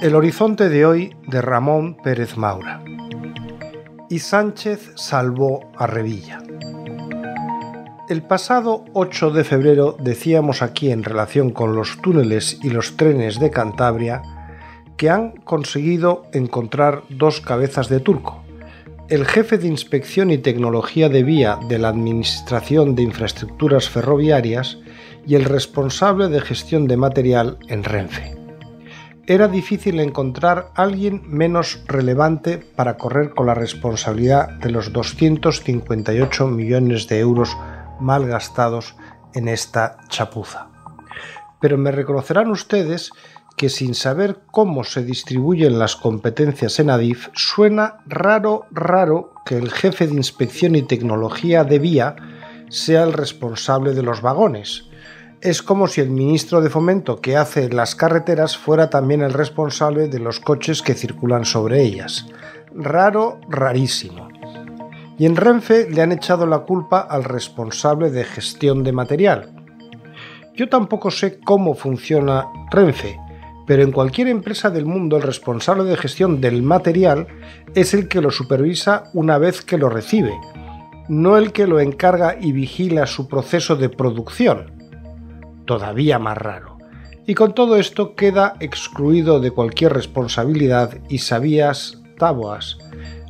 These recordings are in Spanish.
El horizonte de hoy de Ramón Pérez Maura. Y Sánchez salvó a Revilla. El pasado 8 de febrero decíamos aquí en relación con los túneles y los trenes de Cantabria que han conseguido encontrar dos cabezas de turco. El jefe de inspección y tecnología de vía de la Administración de Infraestructuras Ferroviarias y el responsable de gestión de material en Renfe era difícil encontrar alguien menos relevante para correr con la responsabilidad de los 258 millones de euros mal gastados en esta chapuza. Pero me reconocerán ustedes que sin saber cómo se distribuyen las competencias en ADIF, suena raro, raro que el jefe de inspección y tecnología de vía sea el responsable de los vagones, es como si el ministro de Fomento que hace las carreteras fuera también el responsable de los coches que circulan sobre ellas. Raro, rarísimo. Y en Renfe le han echado la culpa al responsable de gestión de material. Yo tampoco sé cómo funciona Renfe, pero en cualquier empresa del mundo el responsable de gestión del material es el que lo supervisa una vez que lo recibe, no el que lo encarga y vigila su proceso de producción todavía más raro. Y con todo esto queda excluido de cualquier responsabilidad Isaías Taboas,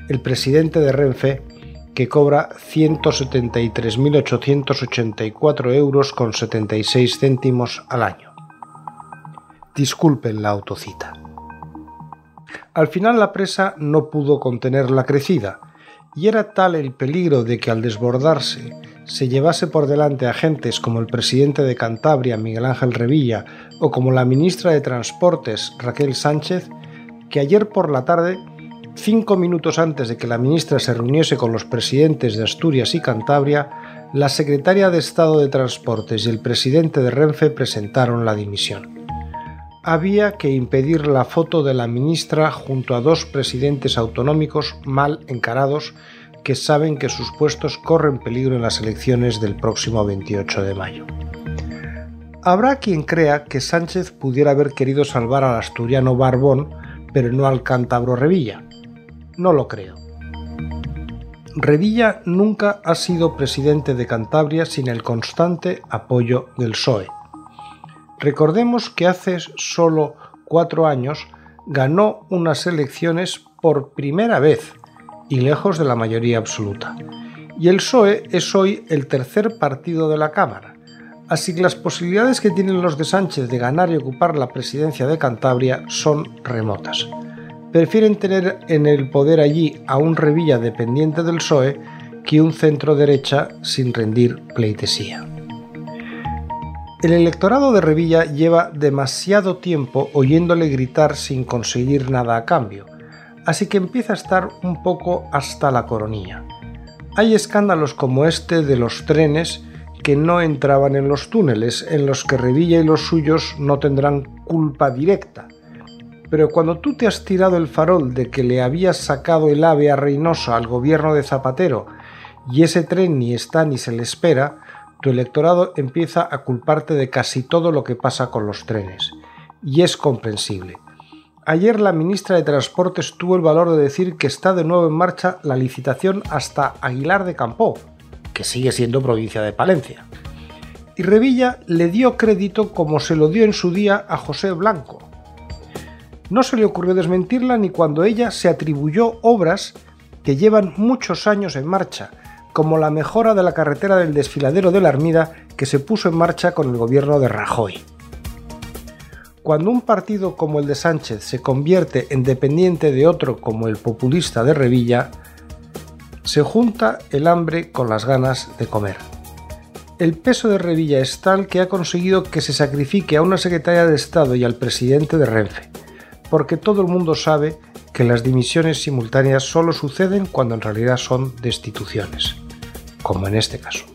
el presidente de Renfe, que cobra 173.884 euros con 76 céntimos al año. Disculpen la autocita. Al final la presa no pudo contener la crecida, y era tal el peligro de que al desbordarse se llevase por delante agentes como el presidente de Cantabria, Miguel Ángel Revilla, o como la ministra de Transportes, Raquel Sánchez, que ayer por la tarde, cinco minutos antes de que la ministra se reuniese con los presidentes de Asturias y Cantabria, la secretaria de Estado de Transportes y el presidente de Renfe presentaron la dimisión. Había que impedir la foto de la ministra junto a dos presidentes autonómicos mal encarados que saben que sus puestos corren peligro en las elecciones del próximo 28 de mayo. Habrá quien crea que Sánchez pudiera haber querido salvar al asturiano Barbón, pero no al cántabro Revilla. No lo creo. Revilla nunca ha sido presidente de Cantabria sin el constante apoyo del PSOE. Recordemos que hace solo cuatro años ganó unas elecciones por primera vez y lejos de la mayoría absoluta. Y el PSOE es hoy el tercer partido de la Cámara, así que las posibilidades que tienen los de Sánchez de ganar y ocupar la presidencia de Cantabria son remotas. Prefieren tener en el poder allí a un Revilla dependiente del PSOE que un centro derecha sin rendir pleitesía. El electorado de Revilla lleva demasiado tiempo oyéndole gritar sin conseguir nada a cambio, así que empieza a estar un poco hasta la coronilla. Hay escándalos como este de los trenes que no entraban en los túneles, en los que Revilla y los suyos no tendrán culpa directa. Pero cuando tú te has tirado el farol de que le habías sacado el ave a Reynosa al gobierno de Zapatero y ese tren ni está ni se le espera, tu electorado empieza a culparte de casi todo lo que pasa con los trenes. Y es comprensible. Ayer la ministra de Transportes tuvo el valor de decir que está de nuevo en marcha la licitación hasta Aguilar de Campó, que sigue siendo provincia de Palencia. Y Revilla le dio crédito como se lo dio en su día a José Blanco. No se le ocurrió desmentirla ni cuando ella se atribuyó obras que llevan muchos años en marcha, como la mejora de la carretera del desfiladero de la Armida que se puso en marcha con el gobierno de Rajoy. Cuando un partido como el de Sánchez se convierte en dependiente de otro como el populista de Revilla, se junta el hambre con las ganas de comer. El peso de Revilla es tal que ha conseguido que se sacrifique a una secretaria de Estado y al presidente de Renfe, porque todo el mundo sabe que las dimisiones simultáneas solo suceden cuando en realidad son destituciones, como en este caso.